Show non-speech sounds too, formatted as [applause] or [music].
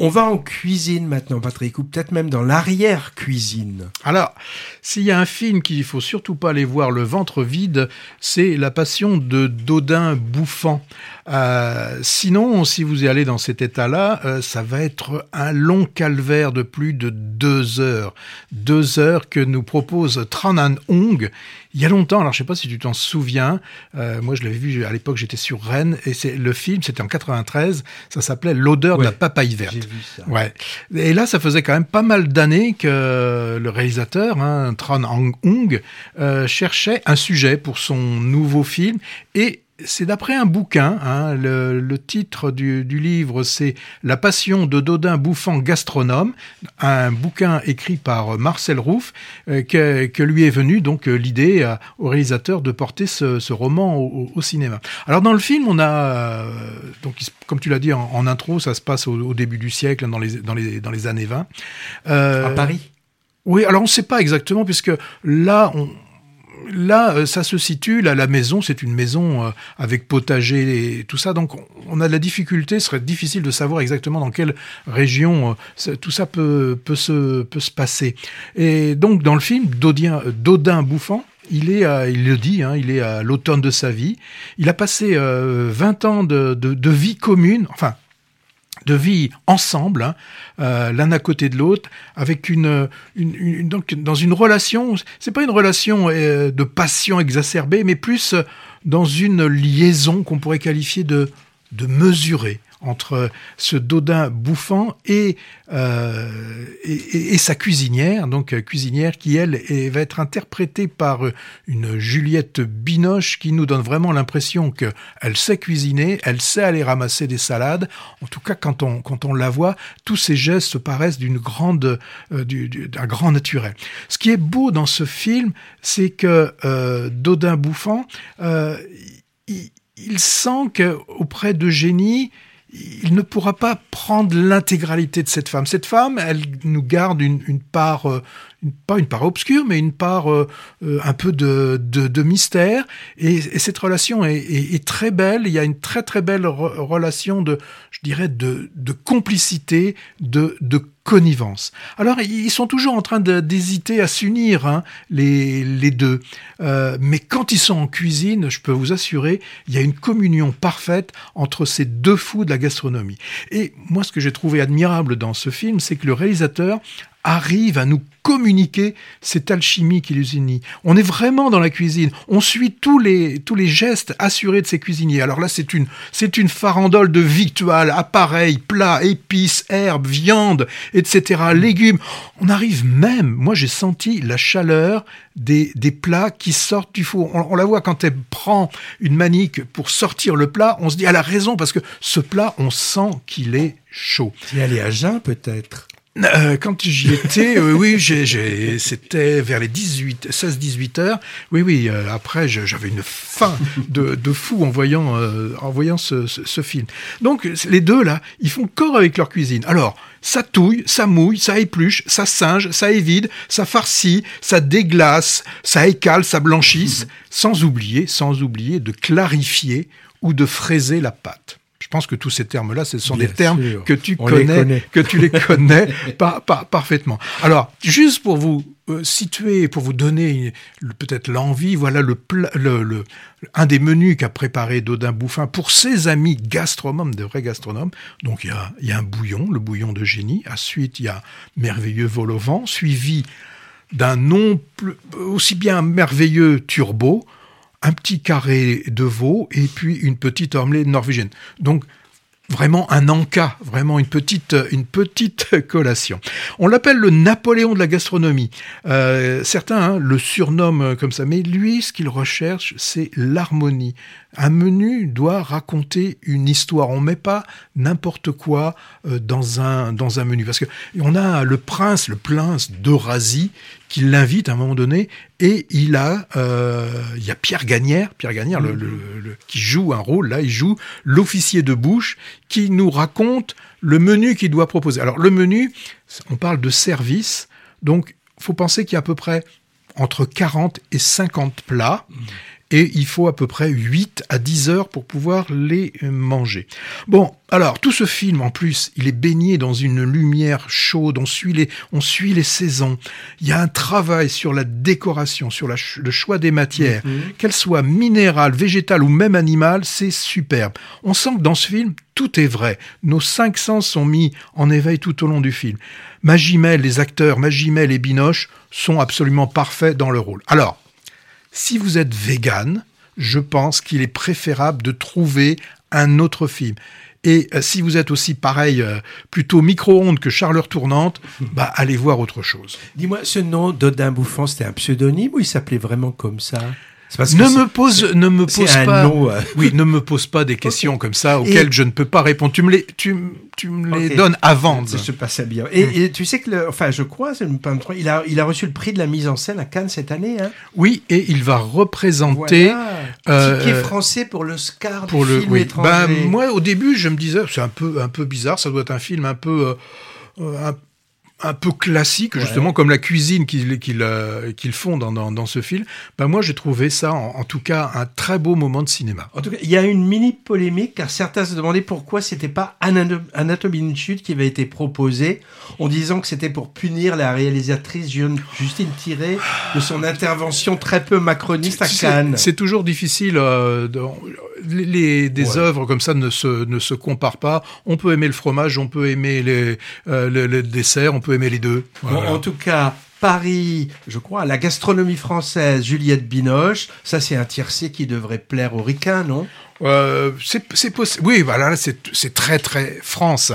On va en cuisine maintenant, Patrick, ou peut-être même dans l'arrière-cuisine. Alors, s'il y a un film qu'il faut surtout pas aller voir le ventre vide, c'est La Passion de Dodin bouffant. Euh, sinon, si vous y allez dans cet état-là, euh, ça va être un long calvaire de plus de deux heures. Deux heures que nous propose Tran An Hong. Il y a longtemps, alors je sais pas si tu t'en souviens, euh, moi je l'avais vu à l'époque, j'étais sur Rennes, et c'est le film, c'était en 93, ça s'appelait L'odeur de la papaye verte. J'ai vu ça. Ouais. Et là, ça faisait quand même pas mal d'années que le réalisateur, hein, Tran Ang Hung, euh, cherchait un sujet pour son nouveau film. Et c'est d'après un bouquin. Hein, le, le titre du, du livre, c'est La passion de Dodin bouffant gastronome, un bouquin écrit par Marcel Rouff, euh, que, que lui est venu donc euh, l'idée euh, au réalisateur de porter ce, ce roman au, au cinéma. Alors dans le film, on a euh, donc comme tu l'as dit en, en intro, ça se passe au, au début du siècle, dans les dans les dans les années 20. Euh, À Paris? oui, alors on ne sait pas exactement, puisque là, on, là, euh, ça se situe, là, la maison, c'est une maison euh, avec potager et tout ça, donc on- a de la difficulté, ce serait difficile de savoir exactement dans quelle région euh, tout ça peut, peut, se, peut se passer. Et donc, dans le film, Dodien, Dodin Bouffant, il est, à- il le dit, hein, il est à l'automne de sa vie. Il a passé euh, 20 ans de, de, de vie commune, enfin, de vie ensemble, hein, euh, l'un à côté de l'autre, avec une, dans une relation. C'est pas une relation euh, de passion exacerbée, mais plus euh, dans une liaison qu'on pourrait qualifier de de mesurée entre ce Dodin bouffant et, euh, et, sa cuisinière, donc euh, cuisinière qui elle va être interprétée par euh, une Juliette Binoche qui nous donne vraiment l'impression que elle sait cuisiner, elle sait aller ramasser des salades. En tout cas, quand on quand on la voit, tous ces gestes paraissent d'une grande du- du- d'un grand naturel. Ce qui est beau dans ce film, c'est que Dodin bouffant, il, il sent que auprès d'Eugénie, il ne pourra pas prendre l'intégralité de cette femme. Cette femme, elle nous garde une, part, euh, pas une part obscure, mais une part euh, euh, un peu de, de, mystère. Et, et cette relation est, très belle. Il y a une très très belle re- relation de, je dirais, de, de complicité, de, de connivence. Alors, ils sont toujours en train d'hésiter à s'unir, hein, les, les deux. Euh, mais quand ils sont en cuisine, je peux vous assurer, il y a une communion parfaite entre ces deux fous de la gastronomie. Et moi, ce que j'ai trouvé admirable dans ce film, c'est que le réalisateur arrive à nous communiquer cette alchimie qui les unit. On est vraiment dans la cuisine. On suit tous les, tous les gestes assurés de ces cuisiniers. Alors là, c'est une, c'est une farandole de victuals, appareils, plats, épices, herbes, viande, etc., légumes. On arrive même, moi j'ai senti la chaleur des, des plats qui sortent du four. On, la voit quand elle prend une manique pour sortir le plat, on se dit, elle a raison, parce que ce plat, on sent qu'il est chaud. Tu es allé à Jeun, peut-être? Euh, quand j'y étais, euh, oui, j'ai, j'ai, c'était vers les 18, 16-18 heures. Oui, oui. euh, après, j'avais une faim de, de fou en voyant, euh, en voyant ce, ce, ce film. Donc, les deux là, ils font corps avec leur cuisine. Alors, ça touille, ça mouille, ça épluche, ça singe, ça évide, ça farcit, ça déglace, ça écale, ça blanchisse, sans oublier, sans oublier de clarifier ou de fraiser la pâte. Je pense que tous ces termes-là, ce sont Bien des termes que tu On connais, connaît. que tu les [laughs] connais par- par- parfaitement. Alors, juste pour vous euh, situer, pour vous donner peut-être l'envie, voilà le, le, le- un des menus qu'a préparé Dodin Bouffin pour ses amis gastronomes, de vrais gastronomes. Donc, il y a, y a un bouillon, le bouillon de génie. Ensuite, il y a merveilleux vol au vent, suivi d'un non plus- aussi bien merveilleux turbo, un petit carré de veau et puis une petite omelette norvégienne. Donc vraiment un encas, vraiment une petite, [laughs] collation. On l'appelle le Napoléon de la gastronomie. Euh, certains hein, le surnomment comme ça, mais lui, ce qu'il recherche, c'est l'harmonie. Un menu doit raconter une histoire. On met pas n'importe quoi euh, dans un dans un menu. Parce que on a le prince, le prince d'Eurasie qui l'invite à un moment donné et il a euh, il y a Pierre Gagnère, Pierre Gagnère qui joue un rôle. Là, il joue l'officier de bouche qui nous raconte le menu qu'il doit proposer. Alors le menu, on parle de service, donc faut penser qu'il y a à peu près entre 40 et 50 plats et il faut à peu près 8 à 10 heures pour pouvoir les manger. Bon, alors tout ce film en plus, il est baigné dans une lumière chaude, on suit les, on suit les saisons. Il y a un travail sur la décoration, sur la le choix des matières, Mhm. qu'elles soient minérales, végétales ou même animales, c'est superbe. On sent que dans ce film, tout est vrai. Nos cinq sens sont mis en éveil tout au long du film. Magimel, les acteurs Magimel et Binoche sont absolument parfaits dans le rôle. Alors, si vous êtes vegan, je pense qu'il est préférable de trouver un autre film. Et euh, si vous êtes aussi pareil, euh, plutôt micro-ondes que charleur tournante, [laughs] bah allez voir autre chose. Dis-moi, ce nom d'Odin Bouffant, c'était un pseudonyme ou il s'appelait vraiment comme ça? Parce Ne me pose, ne me pose pas. euh. [laughs] Oui, ne me pose pas des questions comme ça auxquelles Et- je ne peux pas répondre. Tu me les, tu, tu me les donnes avant. Ça se passait bien. Et, et tu sais que, le, enfin, je crois, me tromper, il a, il a reçu le prix de la mise en scène à Cannes cette année. Hein? Oui, et il va représenter Voilà. euh, Ticket français pour l'Oscar pour du le. film oui. étranger. Ben, moi, au début, je me disais, c'est un peu, un peu bizarre. Ça doit être un film un peu. euh, euh, un, un peu classique, justement, comme la cuisine qu'ils qu'ils, euh, font dans, dans, dans ce film. Ben, moi, j'ai trouvé ça, en, en tout cas, un très beau moment de cinéma. En tout cas, il y a une mini polémique car certains se demandaient pourquoi c'était pas Anato- Anatomie d'une chute qui avait été proposé en disant que c'était pour punir la réalisatrice Ju- Justine Tiré de son intervention très peu macroniste à Cannes. C'est toujours difficile. euh, de- les, des Ouais. œuvres comme ça ne se, ne se comparent pas. On peut aimer le fromage, on peut aimer les, euh, le, le dessert, on peut aimer les deux. Bon, en tout cas, Paris, je crois, la gastronomie française, Juliette Binoche, ça c'est un tiercé qui devrait plaire aux ricains, non? Euh, c'est possible. Oui, voilà, là, c'est c'est très très France.